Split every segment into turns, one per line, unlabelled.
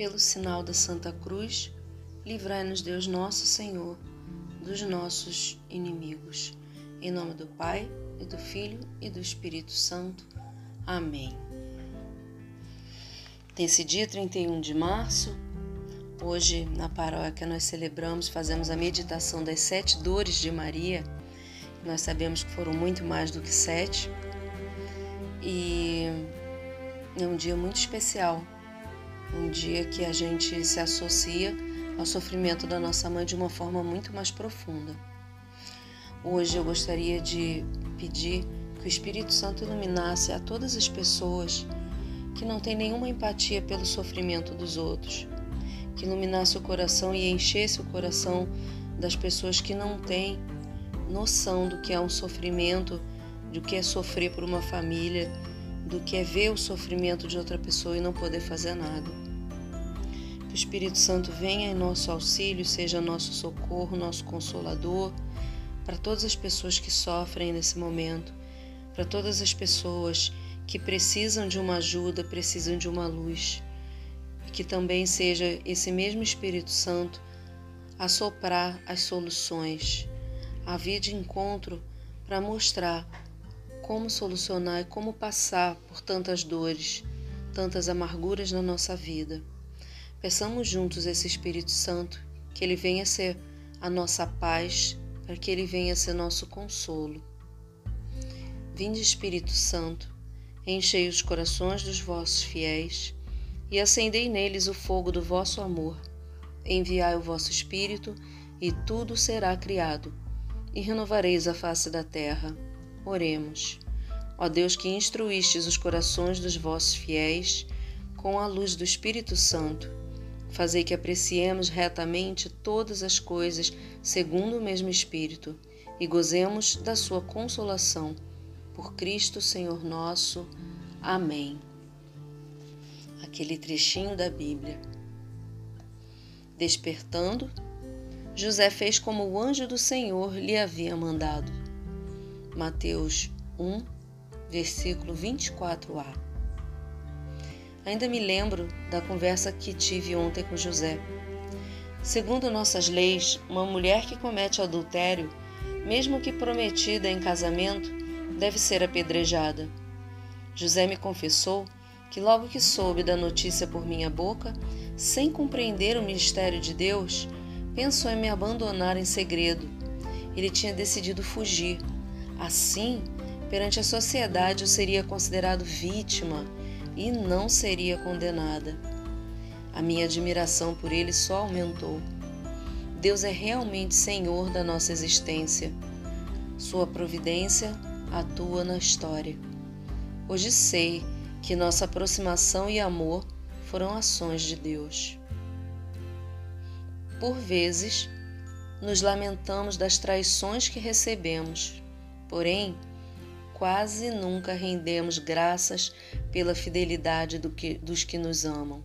Pelo sinal da Santa Cruz, livrai-nos Deus nosso Senhor dos nossos inimigos. Em nome do Pai, e do Filho e do Espírito Santo. Amém. Nesse dia 31 de março, hoje na paróquia nós celebramos, fazemos a meditação das sete dores de Maria. Nós sabemos que foram muito mais do que sete. E é um dia muito especial, um dia que a gente se associa ao sofrimento da nossa mãe de uma forma muito mais profunda. Hoje eu gostaria de pedir que o Espírito Santo iluminasse a todas as pessoas que não têm nenhuma empatia pelo sofrimento dos outros, que iluminasse o coração e enchesse o coração das pessoas que não têm noção do que é um sofrimento, do que é sofrer por uma família, do que é ver o sofrimento de outra pessoa e não poder fazer nada. Que o Espírito Santo venha em nosso auxílio, seja nosso socorro, nosso consolador para todas as pessoas que sofrem nesse momento, para todas as pessoas que precisam de uma ajuda, precisam de uma luz. E que também seja esse mesmo Espírito Santo a soprar as soluções, a vir de encontro para mostrar como solucionar e como passar por tantas dores, tantas amarguras na nossa vida. Peçamos juntos esse Espírito Santo, que ele venha ser a nossa paz, para que ele venha ser nosso consolo. Vinde, Espírito Santo, enchei os corações dos vossos fiéis e acendei neles o fogo do vosso amor. Enviai o vosso Espírito e tudo será criado, e renovareis a face da terra. Oremos. Ó Deus que instruístes os corações dos vossos fiéis com a luz do Espírito Santo, Fazei que apreciemos retamente todas as coisas segundo o mesmo Espírito e gozemos da sua consolação. Por Cristo Senhor nosso. Amém. Aquele trechinho da Bíblia. Despertando, José fez como o anjo do Senhor lhe havia mandado. Mateus 1, versículo 24a. Ainda me lembro da conversa que tive ontem com José. Segundo nossas leis, uma mulher que comete adultério, mesmo que prometida em casamento, deve ser apedrejada. José me confessou que, logo que soube da notícia por minha boca, sem compreender o mistério de Deus, pensou em me abandonar em segredo. Ele tinha decidido fugir. Assim, perante a sociedade, eu seria considerado vítima e não seria condenada. A minha admiração por ele só aumentou. Deus é realmente Senhor da nossa existência. Sua providência atua na história. Hoje sei que nossa aproximação e amor foram ações de Deus. Por vezes, nos lamentamos das traições que recebemos, porém, quase nunca rendemos graças pela fidelidade do que, dos que nos amam.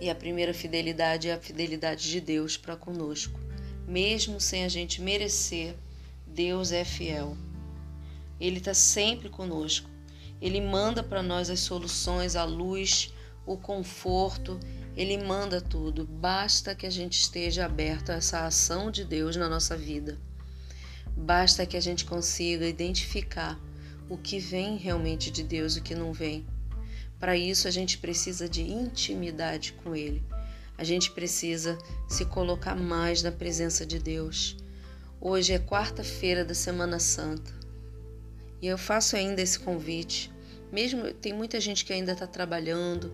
E a primeira fidelidade é a fidelidade de Deus para conosco. Mesmo sem a gente merecer, Deus é fiel. Ele está sempre conosco. Ele manda para nós as soluções, a luz, o conforto. Ele manda tudo. Basta que a gente esteja aberto a essa ação de Deus na nossa vida. Basta que a gente consiga identificar o que vem realmente de Deus o que não vem. Para isso, a gente precisa de intimidade com Ele. A gente precisa se colocar mais na presença de Deus. Hoje é quarta-feira da Semana Santa e eu faço ainda esse convite. Mesmo tem muita gente que ainda está trabalhando,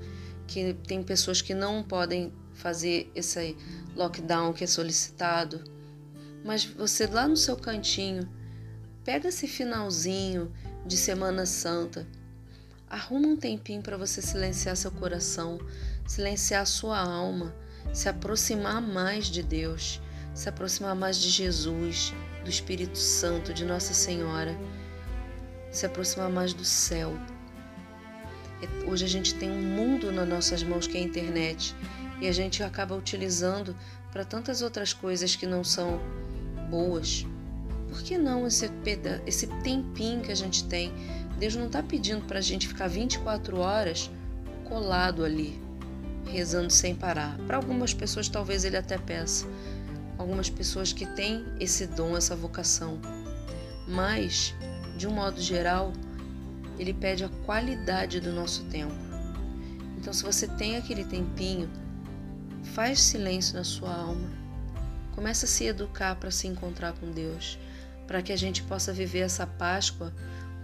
que tem pessoas que não podem fazer esse lockdown que é solicitado mas você lá no seu cantinho, pega esse finalzinho de Semana Santa, arruma um tempinho para você silenciar seu coração, silenciar sua alma, se aproximar mais de Deus, se aproximar mais de Jesus, do Espírito Santo, de Nossa Senhora, se aproximar mais do céu. É, hoje a gente tem um mundo nas nossas mãos que é a internet e a gente acaba utilizando para tantas outras coisas que não são boas. Por que não esse, esse tempinho que a gente tem? Deus não está pedindo para a gente ficar 24 horas colado ali. rezando sem parar. Para algumas pessoas, talvez ele até peça. Algumas pessoas que têm esse dom, essa vocação. Mas, de um modo geral, ele pede a qualidade do nosso tempo. Então, se você tem aquele tempinho, faz silêncio na sua alma. Começa a se educar para se encontrar com Deus, para que a gente possa viver essa Páscoa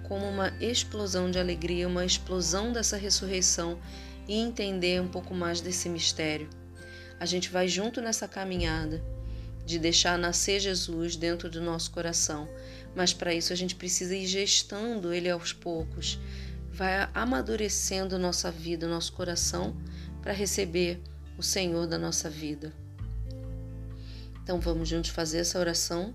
como uma explosão de alegria, uma explosão dessa ressurreição e entender um pouco mais desse mistério. A gente vai junto nessa caminhada de deixar nascer Jesus dentro do nosso coração, mas para isso a gente precisa ir gestando ele aos poucos, vai amadurecendo nossa vida, nosso coração para receber o Senhor da nossa vida. Então vamos juntos fazer essa oração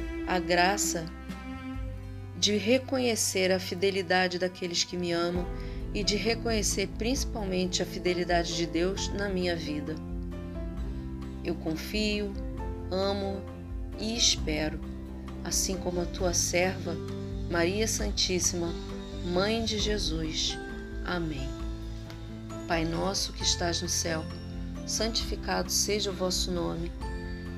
a graça de reconhecer a fidelidade daqueles que me amam e de reconhecer principalmente a fidelidade de Deus na minha vida. Eu confio, amo e espero, assim como a tua serva, Maria Santíssima, Mãe de Jesus. Amém. Pai nosso que estás no céu, santificado seja o vosso nome.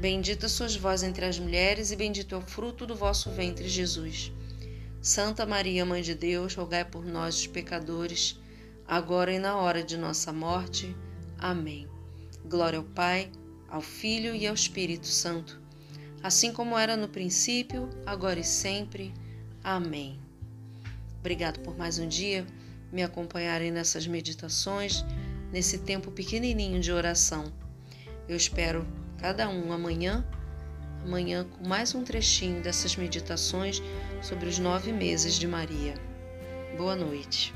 Bendita sois vós entre as mulheres, e bendito é o fruto do vosso ventre, Jesus. Santa Maria, Mãe de Deus, rogai por nós, os pecadores, agora e na hora de nossa morte. Amém. Glória ao Pai, ao Filho e ao Espírito Santo, assim como era no princípio, agora e sempre. Amém. Obrigado por mais um dia me acompanharem nessas meditações, nesse tempo pequenininho de oração. Eu espero cada um amanhã amanhã com mais um trechinho dessas meditações sobre os nove meses de Maria. Boa noite.